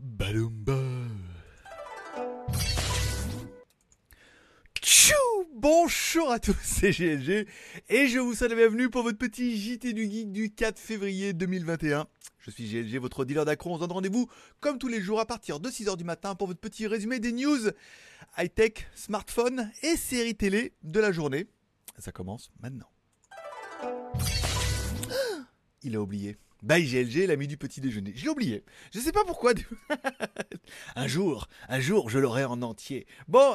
Balumba. Tchou Bonjour à tous, c'est GLG et je vous souhaite la bienvenue pour votre petit JT du Geek du 4 février 2021. Je suis GLG, votre dealer d'accro. On se donne rendez-vous comme tous les jours à partir de 6h du matin pour votre petit résumé des news high-tech, smartphone et séries télé de la journée. Ça commence maintenant. Il a oublié. Bye GLG, l'ami du petit déjeuner. Je l'ai oublié. Je sais pas pourquoi. un jour, un jour, je l'aurai en entier. Bon,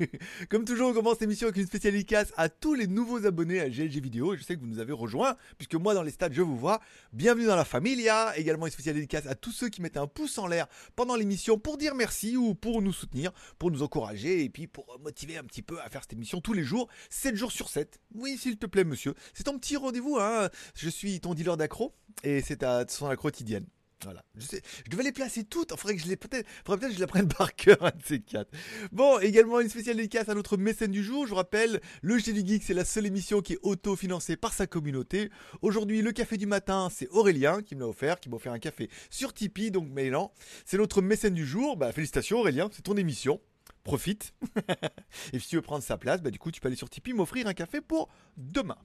comme toujours, on commence l'émission avec une spéciale dédicace à tous les nouveaux abonnés à GLG Vidéo. Je sais que vous nous avez rejoints, puisque moi, dans les stades, je vous vois. Bienvenue dans la famille. Il y a également une spéciale dédicace à tous ceux qui mettaient un pouce en l'air pendant l'émission pour dire merci ou pour nous soutenir, pour nous encourager et puis pour motiver un petit peu à faire cette émission tous les jours, 7 jours sur 7. Oui, s'il te plaît, monsieur. C'est ton petit rendez-vous, hein. Je suis ton dealer d'accro et c'est à son la quotidienne. Voilà. Je, sais, je devais les placer toutes. Il faudrait que je les peut-être, peut-être que je prenne par cœur, un de ces quatre. Bon, également une spéciale dédicace à notre mécène du jour. Je vous rappelle, le G du Geek, c'est la seule émission qui est auto-financée par sa communauté. Aujourd'hui, le café du matin, c'est Aurélien qui me l'a offert, qui m'a offert un café sur Tipeee. Donc, Mélan, c'est notre mécène du jour. Bah, félicitations Aurélien, c'est ton émission. Profite. Et si tu veux prendre sa place, bah, du coup, tu peux aller sur Tipeee m'offrir un café pour demain.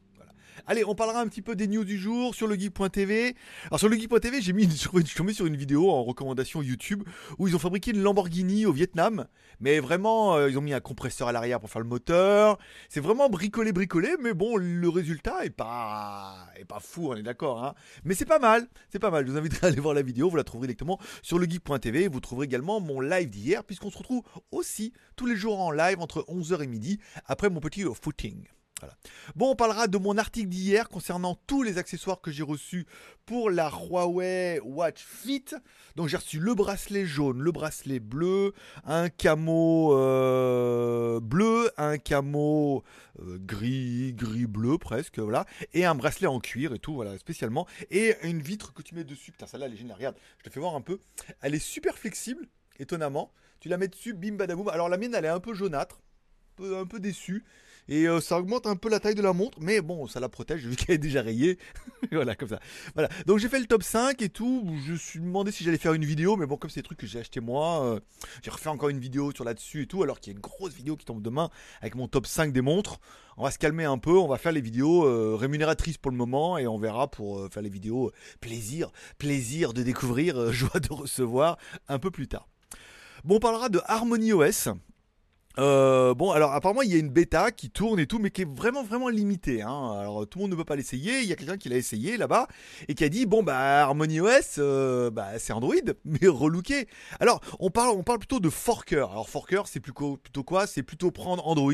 Allez, on parlera un petit peu des news du jour sur le geek.tv. Alors sur le geek.tv, j'ai mis une, je suis sur une vidéo en recommandation YouTube où ils ont fabriqué une Lamborghini au Vietnam, mais vraiment euh, ils ont mis un compresseur à l'arrière pour faire le moteur. C'est vraiment bricolé bricolé, mais bon, le résultat est pas est pas fou, on est d'accord hein. Mais c'est pas mal, c'est pas mal. Je vous invite à aller voir la vidéo, vous la trouverez directement sur le geek.tv, vous trouverez également mon live d'hier puisqu'on se retrouve aussi tous les jours en live entre 11h et midi après mon petit footing. Bon, on parlera de mon article d'hier concernant tous les accessoires que j'ai reçus pour la Huawei Watch Fit. Donc j'ai reçu le bracelet jaune, le bracelet bleu, un camo euh, bleu, un camo euh, gris, gris bleu presque, voilà, et un bracelet en cuir et tout, voilà, spécialement, et une vitre que tu mets dessus. Putain, celle-là, elle est géniale. Regarde, je te fais voir un peu. Elle est super flexible, étonnamment. Tu la mets dessus, bim badaboum. Alors la mienne, elle est un peu jaunâtre, un peu déçue et euh, ça augmente un peu la taille de la montre, mais bon, ça la protège vu qu'elle est déjà rayée. voilà, comme ça. Voilà. Donc j'ai fait le top 5 et tout. Je me suis demandé si j'allais faire une vidéo, mais bon, comme c'est des trucs que j'ai acheté moi, euh, j'ai refait encore une vidéo sur là-dessus et tout, alors qu'il y a une grosse vidéo qui tombe demain avec mon top 5 des montres. On va se calmer un peu, on va faire les vidéos euh, rémunératrices pour le moment et on verra pour faire les vidéos plaisir, plaisir de découvrir, joie de recevoir un peu plus tard. Bon, on parlera de Harmony OS. Euh, bon, alors apparemment il y a une bêta qui tourne et tout, mais qui est vraiment vraiment limitée. Hein. Alors tout le monde ne peut pas l'essayer. Il y a quelqu'un qui l'a essayé là-bas et qui a dit bon bah Harmony OS, euh, bah c'est Android, mais relooké. Alors on parle on parle plutôt de forker. Alors forker c'est plutôt plutôt quoi? C'est plutôt prendre Android,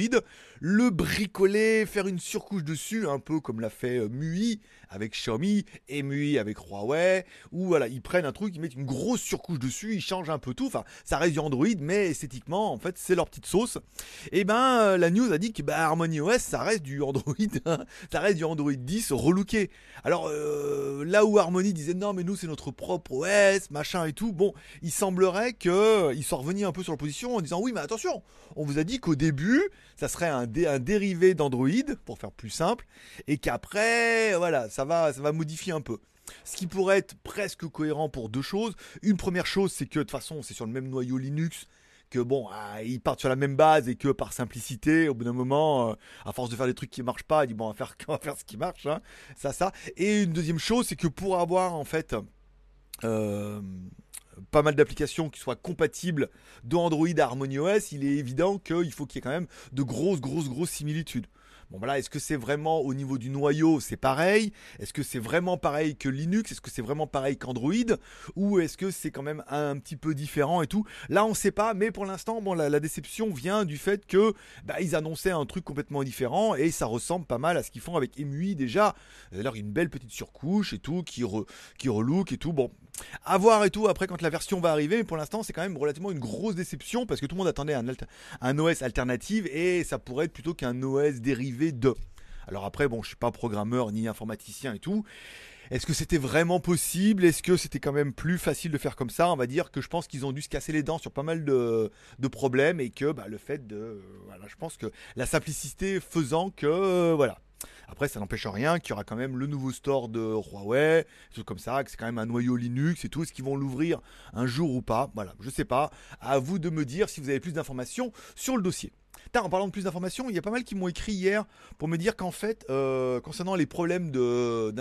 le bricoler, faire une surcouche dessus, un peu comme l'a fait euh, MUI avec Xiaomi et MUI avec Huawei. Ou voilà ils prennent un truc, ils mettent une grosse surcouche dessus, ils changent un peu tout. Enfin ça reste du Android, mais esthétiquement en fait c'est leur petite sauce. Et eh ben euh, la news a dit que bah, Harmony OS ça reste du Android, hein. ça reste du Android 10 relooké. Alors euh, là où Harmony disait non mais nous c'est notre propre OS, machin et tout, bon, il semblerait que ils sont revenus un peu sur la position en disant oui mais attention, on vous a dit qu'au début ça serait un, un dérivé d'Android pour faire plus simple et qu'après voilà ça va ça va modifier un peu. Ce qui pourrait être presque cohérent pour deux choses. Une première chose, c'est que de toute façon, c'est sur le même noyau Linux que bon, ah, ils partent sur la même base et que par simplicité, au bout d'un moment, euh, à force de faire des trucs qui marchent pas, ils disent bon, on va faire, on va faire ce qui marche, hein. ça, ça. Et une deuxième chose, c'est que pour avoir en fait euh, pas mal d'applications qui soient compatibles de Android à HarmonyOS, il est évident qu'il faut qu'il y ait quand même de grosses, grosses, grosses similitudes. Bon voilà, est-ce que c'est vraiment au niveau du noyau, c'est pareil? Est-ce que c'est vraiment pareil que Linux? Est-ce que c'est vraiment pareil qu'Android? Ou est-ce que c'est quand même un, petit peu différent et tout? Là, on ne sait pas, mais pour l'instant, bon, la, déception vient du fait que bah, ils annonçaient un truc complètement différent et ça ressemble pas mal à ce qu'ils font avec MUI déjà. Alors une belle petite surcouche et tout qui qui relook et tout. Bon, à voir et tout après quand la version va arriver, mais pour l'instant c'est quand même relativement une grosse déception parce que tout le monde attendait un, OS alternative et ça pourrait être plutôt qu'un OS dérivé de. Alors après, bon, je suis pas programmeur ni informaticien et tout. Est-ce que c'était vraiment possible? Est-ce que c'était quand même plus facile de faire comme ça? On va dire que je pense qu'ils ont dû se casser les dents sur pas mal de, problèmes et que bah, le fait de... voilà, je pense que la simplicité faisant que... voilà. Après, ça n'empêche rien qu'il y aura quand même le nouveau store de Huawei, des choses comme ça, que c'est quand même un noyau Linux et tout. Est-ce qu'ils vont l'ouvrir un jour ou pas? Voilà, je sais pas. À vous de me dire si vous avez plus d'informations sur le dossier. en parlant de plus d'informations, il y a pas mal qui m'ont écrit hier pour me dire qu'en fait, euh, concernant les problèmes de,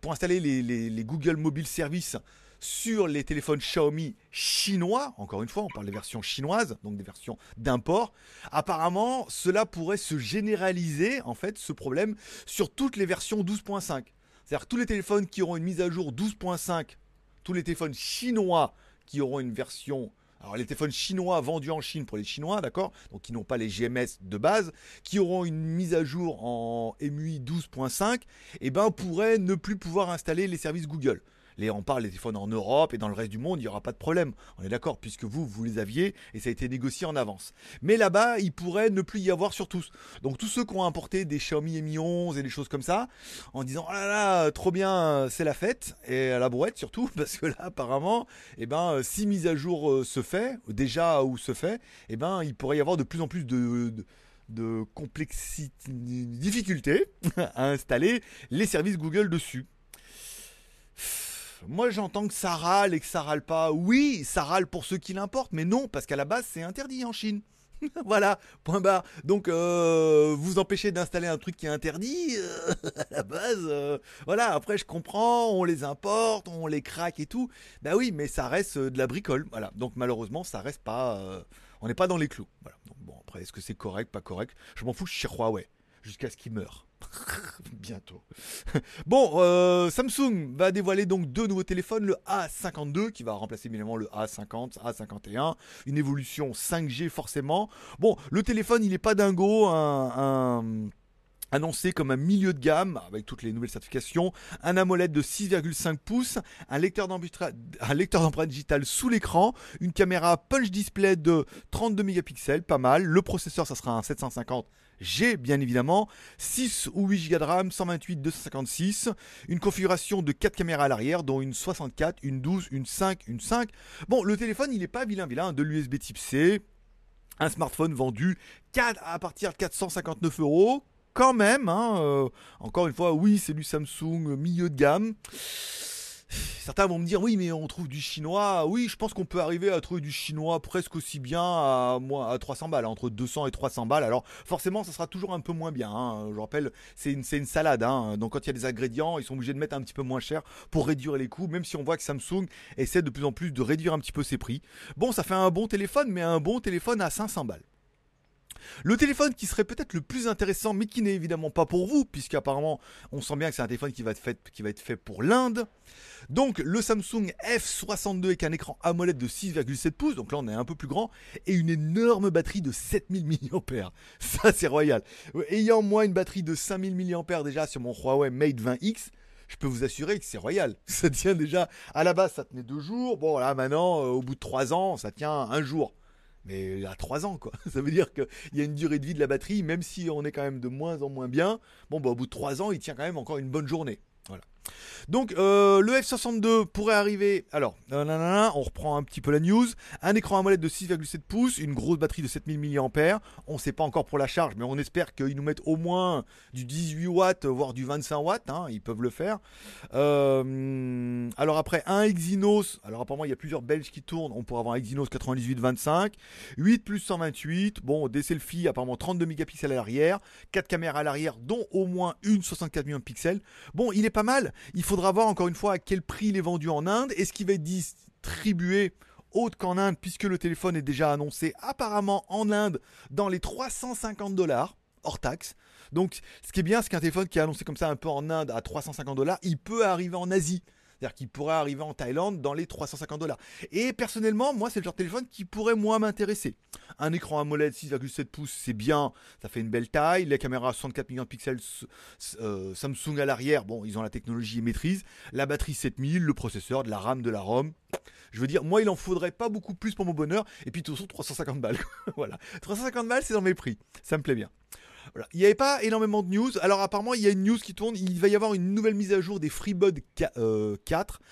pour installer les Google Mobile Services sur les téléphones Xiaomi chinois, encore une fois, on parle des versions chinoises, donc des versions d'import. Apparemment, cela pourrait se généraliser, en fait, ce problème, sur toutes les versions 12.5. C'est-à-dire tous les téléphones qui auront une mise à jour 12.5, tous les téléphones chinois qui auront une version alors les téléphones chinois vendus en Chine pour les Chinois, d'accord Donc qui n'ont pas les GMS de base, qui auront une mise à jour en MUI 12.5, eh ben pourraient ne plus pouvoir installer les services Google on parle des téléphones en Europe et dans le reste du monde, il n'y aura pas de problème. On est d'accord, puisque vous, vous les aviez et ça a été négocié en avance. Mais là-bas, il pourrait ne plus y avoir sur tous. Donc tous ceux qui ont importé des Xiaomi Mi 11 et des choses comme ça, en disant oh là là, trop bien, c'est la fête et à la brouette surtout, parce que là apparemment, eh ben si mise à jour euh, se fait déjà ou se fait, eh ben il pourrait y avoir de plus en plus de, de de à installer les services Google dessus moi j'entends que ça râle et que ça râle pas. Oui, ça râle pour ceux qui l'importent, mais non, parce qu'à la base c'est interdit en Chine. voilà, point barre. Donc, euh, vous empêchez d'installer un truc qui est interdit, euh, à la base. Euh, voilà, après, je comprends, on les importe, on les craque et tout. Bah oui, mais ça reste de la bricole. Voilà, donc malheureusement, ça reste pas. on n'est pas dans les clous. Voilà. Bon, après, est-ce que c'est correct, pas correct? Je m'en fous, je suis Huawei. Jusqu'à ce qu'il meure. Bientôt. bon, euh, Samsung va dévoiler donc deux nouveaux téléphones, le A52 qui va remplacer évidemment le A50, A51, une évolution 5G forcément. Bon, le téléphone il n'est pas dingo, annoncé comme un milieu de gamme avec toutes les nouvelles certifications, un AMOLED de 6,5 pouces, un lecteur d'empreinte digitale sous l'écran, une caméra punch display de 32 mégapixels, pas mal. Le processeur, ça sera un 750 j'ai bien évidemment 6 ou 8 Go de RAM, 128, 256, une configuration de 4 caméras à l'arrière, dont une 64, une 12, une 5, une 5. Bon, le téléphone, il n'est pas vilain vilain, de l'USB type C, un smartphone vendu 4, à partir de 459 euros, quand même. Hein, euh, encore une fois, oui, c'est du Samsung milieu de gamme. Certains vont me dire oui mais on trouve du chinois. Oui je pense qu'on peut arriver à trouver du chinois presque aussi bien à, à 300 balles, entre 200 et 300 balles. Alors forcément ça sera toujours un peu moins bien. Hein. Je rappelle c'est une, une, salade. Hein. Donc quand il y a des ingrédients ils sont obligés de mettre un petit peu moins cher pour réduire les coûts. Même si on voit que Samsung essaie de plus en plus de réduire un petit peu ses prix. Bon ça fait un bon téléphone mais un bon téléphone à 500 balles. Le téléphone qui serait peut-être le plus intéressant, mais qui n'est évidemment pas pour vous, puisqu'apparemment on sent bien que c'est un téléphone qui va être fait, pour l'Inde. Donc le Samsung F62 avec un écran AMOLED de 6,7 pouces, donc là on est un peu plus grand, et une énorme batterie de 7000 mAh. Ça c'est royal. Ayant moi une batterie de 5000 mAh déjà sur mon Huawei Mate 20X, je peux vous assurer que c'est royal. Ça tient déjà, à la base ça tenait deux jours, bon là maintenant euh, au bout de trois ans ça tient un jour mais à 3 ans quoi. Ça veut dire qu'il y a une durée de vie de la batterie, même si on est quand même de moins en moins bien, bon bah au bout de 3 ans il tient quand même encore une bonne journée. Donc euh, le F62 pourrait arriver. Alors, on reprend un petit peu la news. Un écran AMOLED de 6,7 pouces, une grosse batterie de 7000 mAh. On ne sait pas encore pour la charge, mais on espère qu'ils nous mettent au moins du 18 watts, voire du 25 watts. Hein, ils peuvent le faire. Euh, alors après, un Exynos. Alors apparemment, il y a plusieurs Belges qui tournent. On pourrait avoir un Exynos 98-25, 8 plus 128. Bon, des selfies, apparemment 32 mégapixels à l'arrière, 4 caméras à l'arrière, dont au moins une 64 millions de pixels. Bon, il est pas mal. Il faudra voir encore une fois à quel prix il est vendu en Inde. Est-ce qu'il va être distribué autre qu'en Inde puisque le téléphone est déjà annoncé apparemment en Inde dans les 350 dollars hors taxe. Donc ce qui est bien, c'est qu'un téléphone qui est annoncé comme ça un peu en Inde à 350 dollars, il peut arriver en Asie. C'est-à-dire qu'il pourrait arriver en Thaïlande dans les 350 dollars. Et personnellement, moi, c'est le genre de téléphone qui pourrait moins m'intéresser. Un écran AMOLED 6,7 pouces, c'est bien, ça fait une belle taille. Les caméras 64 millions de pixels, euh, Samsung à l'arrière, bon, ils ont la technologie et maîtrise. La batterie 7000, le processeur, de la RAM, de la ROM. Je veux dire, moi, il en faudrait pas beaucoup plus pour mon bonheur. Et puis, de toute façon, 350 balles. voilà. 350 balles, c'est dans mes prix. Ça me plaît bien. Il n'y avait pas énormément de news. Alors apparemment, il y a une news qui tourne. Il va y avoir une nouvelle mise à jour des FreeBud 4. Euh,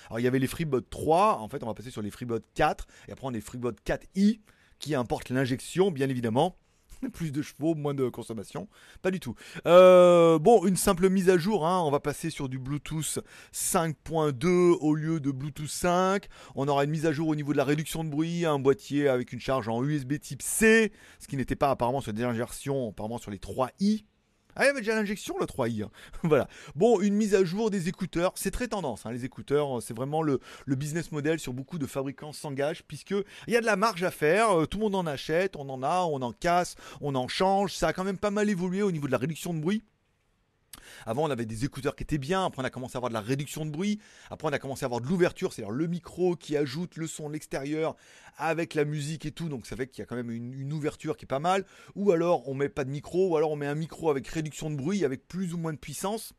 Alors il y avait les FreeBud 3. En fait, on va passer sur les FreeBud 4. Et après, on a les FreeBud 4i qui importent l'injection, bien évidemment. plus de chevaux, moins de consommation. Pas du tout. Euh, bon, une simple mise à jour. Hein. On va passer sur du Bluetooth 5.2 au lieu de Bluetooth 5. On aura une mise à jour au niveau de la réduction de bruit. Un boîtier avec une charge en USB type C. Ce qui n'était pas apparemment sur les dernières versions, apparemment sur les 3i. Ah, il y avait déjà l'injection, le 3i. Hein. voilà. Bon, une mise à jour des écouteurs. C'est très tendance. Hein, les écouteurs, c'est vraiment le, business model sur beaucoup de fabricants s'engagent, puisque il y a de la marge à faire. Euh, tout le monde en achète, on en a, on en casse, on en change. Ça a quand même pas mal évolué au niveau de la réduction de bruit. Avant, on avait des écouteurs qui étaient bien. Après, on a commencé à avoir de la réduction de bruit. Après, on a commencé à avoir de l'ouverture, c'est-à-dire le micro qui ajoute le son de l'extérieur avec la musique et tout. Donc, ça fait qu'il y a quand même une, ouverture qui est pas mal. Ou alors, on met pas de micro. Ou alors, on met un micro avec réduction de bruit, avec plus ou moins de puissance.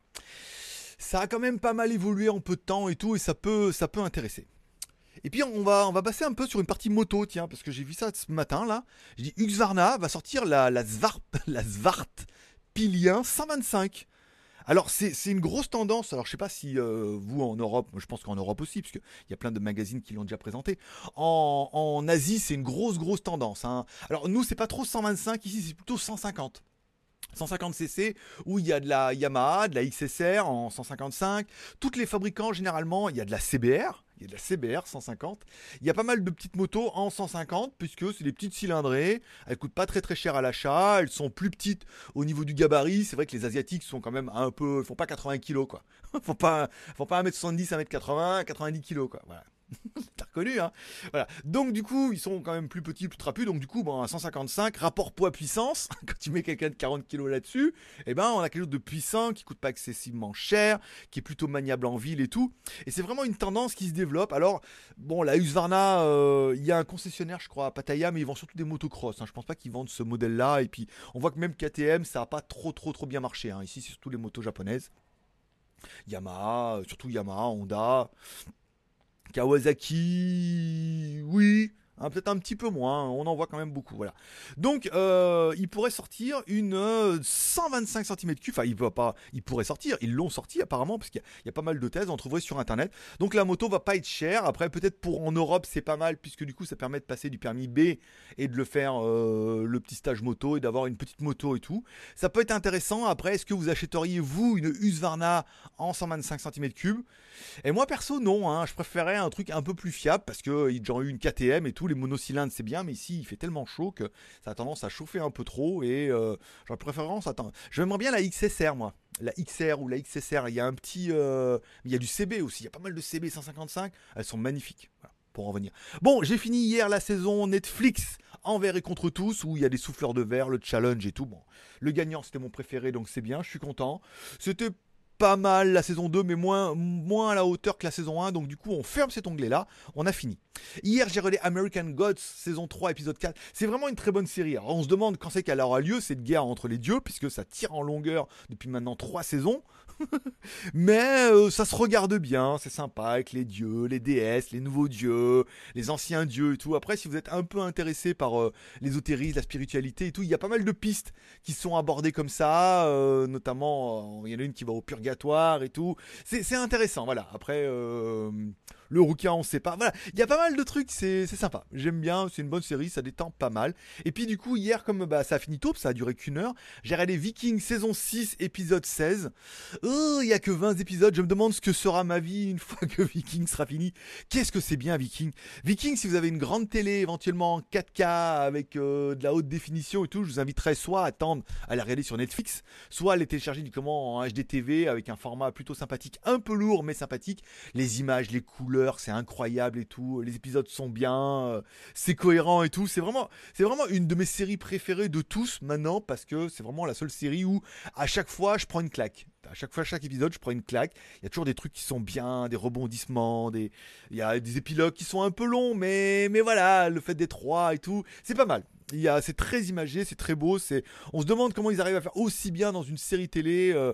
Ça a quand même pas mal évolué en peu de temps et tout. Et ça peut, ça peut intéresser. Et puis on va, on va passer un peu sur une partie moto, tiens, parce que j'ai vu ça ce matin là. Je dis Husqvarna va sortir la, la, Svart, la Pilien 125. Alors c'est une grosse tendance, alors je sais pas si euh, vous en Europe, je pense qu'en Europe aussi, parce qu'il y a plein de magazines qui l'ont déjà présenté, en, Asie c'est une grosse grosse tendance. Hein. Alors nous c'est pas trop 125, ici c'est plutôt 150. 150 cc où il y a de la Yamaha, de la XSR en 155. Toutes les fabricants généralement, il y a de la CBR, il y a de la CBR 150. Il y a pas mal de petites motos en 150 puisque c'est des petites cylindrées. Elles coûtent pas très très cher à l'achat. Elles sont plus petites au niveau du gabarit. C'est vrai que les asiatiques sont quand même un peu, ils font pas 80 kg quoi. faut pas, faut pas 1m70, 1m80, 90 kg quoi. Voilà. T'as reconnu, hein Voilà. Donc, du coup, ils sont quand même plus petits, plus trapus. Donc, du coup, bon, à 155, rapport poids-puissance, quand tu mets quelqu'un de 40 kg là-dessus, eh ben, on a quelque chose de puissant, qui coûte pas excessivement cher, qui est plutôt maniable en ville et tout. Et c'est vraiment une tendance qui se développe. Alors, bon, la Husqvarna, euh, il y a un concessionnaire, je crois, à Pattaya, mais ils vendent surtout des motocross. Hein. Je pense pas qu'ils vendent ce modèle-là. Et puis, on voit que même KTM, ça a pas trop, trop, trop bien marché. Hein. Ici, c'est surtout les motos japonaises. Yamaha, surtout Yamaha, Honda. Kawasaki, oui, Hein, peut-être un petit peu moins, hein, on en voit quand même beaucoup. Voilà. Donc, euh, il pourrait sortir une 125 cm3. Enfin, il va pas, il pourrait sortir. Ils l'ont sorti apparemment parce qu'il y, a pas mal de thèses. On trouverait sur internet. Donc, la moto va pas être chère. Après, peut-être pour en Europe, c'est pas mal puisque du coup, ça permet de passer du permis B et de le faire euh, le petit stage moto et d'avoir une petite moto et tout. Ça peut être intéressant. Après, est-ce que vous achèteriez vous une Husqvarna en 125 cm3 Et moi, perso, non. Hein. je préférais un truc un peu plus fiable parce que j'ai eu une KTM et tout les monocylindres c'est bien, mais ici il fait tellement chaud que ça a tendance à chauffer un peu trop et euh, j'aurais préférence. Attends, j'aimerais bien la XSR moi, la XR ou la XSR. Il y a un petit, euh, il y a du CB aussi. Il y a pas mal de CB 155. Elles sont magnifiques. pour en venir. Bon, j'ai fini hier la saison Netflix envers et contre tous où il y a des souffleurs de verre, le challenge et tout. Bon, le gagnant c'était mon préféré donc c'est bien, je suis content. C'était pas mal la saison 2, mais moins, moins à la hauteur que la saison 1. Donc du coup, on ferme cet onglet-là. On a fini. Hier, j'ai regardé American Gods, saison 3, épisode 4. C'est vraiment une très bonne série. On se demande quand c'est qu'elle aura lieu, cette guerre entre les dieux, puisque ça tire en longueur depuis maintenant 3 saisons. Mais euh, ça se regarde bien, c'est sympa avec les dieux, les déesses, les nouveaux dieux, les anciens dieux et tout. Après, si vous êtes un peu intéressé par euh, l'ésotérisme, la spiritualité et tout, il y a pas mal de pistes qui sont abordées comme ça. Euh, notamment, il y en a une qui va au purgatoire et tout. C'est intéressant, voilà. Après le rouquin, on sait pas. Voilà, il y a pas mal de trucs, c'est sympa. J'aime bien, c'est une bonne série, ça détend pas mal. Et puis du coup, hier, comme bah, ça a fini tôt, ça a duré qu'une heure, j'ai regardé Vikings saison 6, épisode 16. Oh, il y a que 20 épisodes, je me demande ce que sera ma vie une fois que Vikings sera fini. Qu'est-ce que c'est bien Vikings? Vikings, si vous avez une grande télé, éventuellement en 4K, avec euh, de la haute définition et tout, je vous inviterai soit à attendre à la regarder sur Netflix, soit à les télécharger du comment en HDTV avec un format plutôt sympathique, un peu lourd mais sympathique. Les images, les couleurs, c'est incroyable et tout. Les épisodes sont bien, euh, c'est cohérent et tout. C'est vraiment, c'est vraiment une de mes séries préférées de tous maintenant parce que c'est vraiment la seule série où à chaque fois je prends une claque. À chaque fois, chaque épisode, je prends une claque. Il y a toujours des trucs qui sont bien, des rebondissements, des, il y a des épilogues qui sont un peu longs, mais, mais voilà, le fait des trois et tout, c'est pas mal. Il y a, c'est très imagé, c'est très beau. C'est, on se demande comment ils arrivent à faire aussi bien dans une série télé. Euh,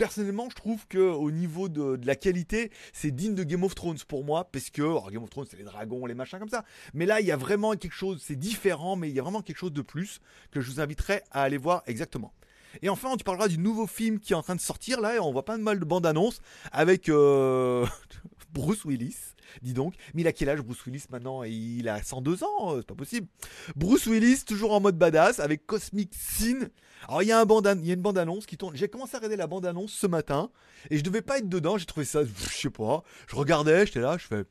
personnellement, je trouve que au niveau de, la qualité, c'est digne de Game of Thrones pour moi, parce que Game of Thrones, c'est les dragons, les machins comme ça. Mais là, il y a vraiment quelque chose, c'est différent, mais il y a vraiment quelque chose de plus que je vous inviterai à aller voir exactement. Et enfin, on te parlera du nouveau film qui est en train de sortir là, on voit pas mal de bandes annonces avec. Euh, Bruce Willis, dis donc. Mais il a quel âge Bruce Willis maintenant? Il a 102 ans, c'est pas possible. Bruce Willis, toujours en mode badass, avec Cosmic Sin. Alors il y a, une bande-annonce qui tourne. J'ai commencé à regarder la bande-annonce ce matin, et je devais pas être dedans, j'ai trouvé ça, je sais pas. Je regardais, j'étais là, je fais...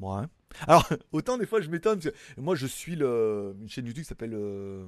Ouais. Alors, autant des fois je m'étonne, parce que moi je suis le, une chaîne YouTube qui s'appelle... euh, euh,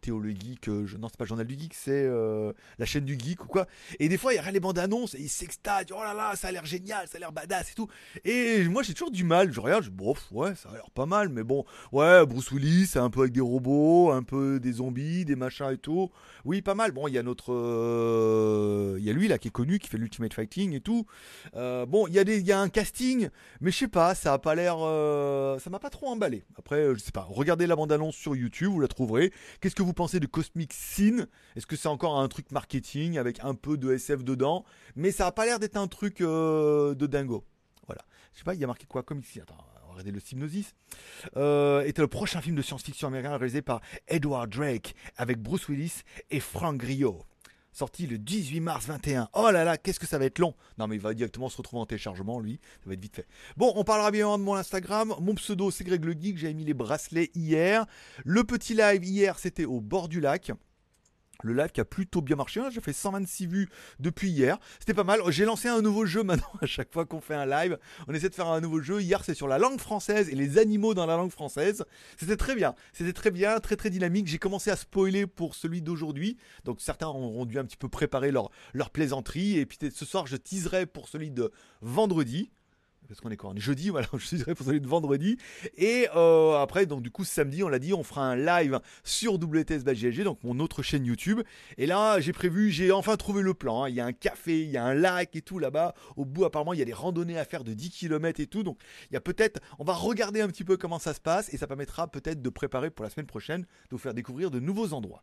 Théo le Geek, euh, non c'est pas journal du geek, c'est euh, la chaîne du geek ou quoi. Et des fois il y a les bandes annonces et ils s'extasient, oh là là, ça a l'air génial, ça a l'air badass et tout. Et moi j'ai toujours du mal, je regarde, je bof, ouais, ça a l'air pas mal, mais bon, ouais, Bruce Willis, un peu avec des robots, un peu des zombies, des machins et tout. Oui, pas mal. Bon, il y a notre, euh, il y a lui là qui est connu, qui fait l'Ultimate Fighting et tout. Euh, bon, il y a un casting, mais je sais pas, ça a pas l'air, euh, ça m'a pas trop emballé. Après, euh, je sais pas, regardez la bande annonce sur YouTube, vous la trouverez. Qu'est-ce que vous pensez de Cosmic Sin? Est-ce que c'est encore un truc marketing avec un peu de SF dedans? Mais ça a pas l'air d'être un truc euh, de dingo. Voilà. Je sais pas, il y a marqué quoi Comic Sin? Attends, on le synopsis. Euh, était le prochain film de science-fiction américain réalisé par Edward Drake avec Bruce Willis et Frank Grillo. Sorti le 18 mars 21. Oh là là, qu'est-ce que ça va être long. Non mais il va directement se retrouver en téléchargement lui, ça va être vite fait. Bon, on parlera bien de mon Instagram. Mon pseudo c'est Greg le Geek, j'avais mis les bracelets hier. Le petit live hier, c'était au bord du lac. Le live qui a plutôt bien marché, hein. j'ai fait 126 vues depuis hier, c'était pas mal. J'ai lancé un nouveau jeu maintenant à chaque fois qu'on fait un live. On essaie de faire un nouveau jeu. Hier c'est sur la langue française et les animaux dans la langue française. C'était très bien, c'était très bien, très très dynamique. J'ai commencé à spoiler pour celui d'aujourd'hui, donc certains auront dû un petit peu préparer leur, leur plaisanterie. Et puis ce soir je teaserai pour celui de vendredi. Parce qu'on est quoi On jeudi, voilà, je teaserai pour celui de vendredi. Et euh, après, donc du coup, samedi, on l'a dit, on fera un live sur WTS GLG, donc mon autre chaîne YouTube. Et là, j'ai prévu, j'ai enfin trouvé le plan. hein. Il y a un café, il y a un lac et tout là-bas. Au bout, apparemment, il y a des randonnées à faire de 10 km et tout. Donc, il y a peut-être, on va regarder un petit peu comment ça se passe et ça permettra peut-être de préparer pour la semaine prochaine, de vous faire découvrir de nouveaux endroits.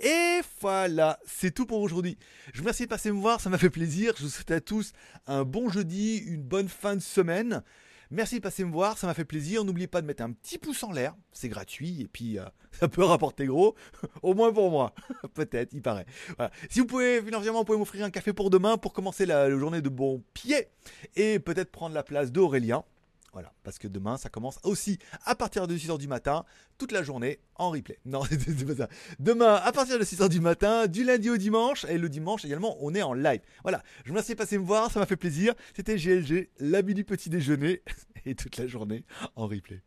Et voilà, c'est tout pour aujourd'hui. Je vous remercie de passer me voir, ça m'a fait plaisir. Je vous souhaite à tous un bon jeudi, une bonne fin de semaine. Merci de passer me voir, ça m'a fait plaisir. N'oubliez pas de mettre un petit pouce en l'air, c'est gratuit et puis euh, ça peut rapporter gros, au moins pour moi. Peut-être, il paraît. Si vous pouvez financièrement, vous pouvez m'offrir un café pour demain pour commencer la, la journée de bon pied et peut-être prendre la place d'Aurélien. Voilà, parce que demain, ça commence aussi à partir de 6h du matin, toute la journée en replay. Non, c'est pas ça. Demain, à partir de 6h du matin, du lundi au dimanche, et le dimanche également, on est en live. Voilà, je vous remercie de passer me voir, ça m'a fait plaisir. C'était GLG, l'ami du petit déjeuner, et toute la journée en replay.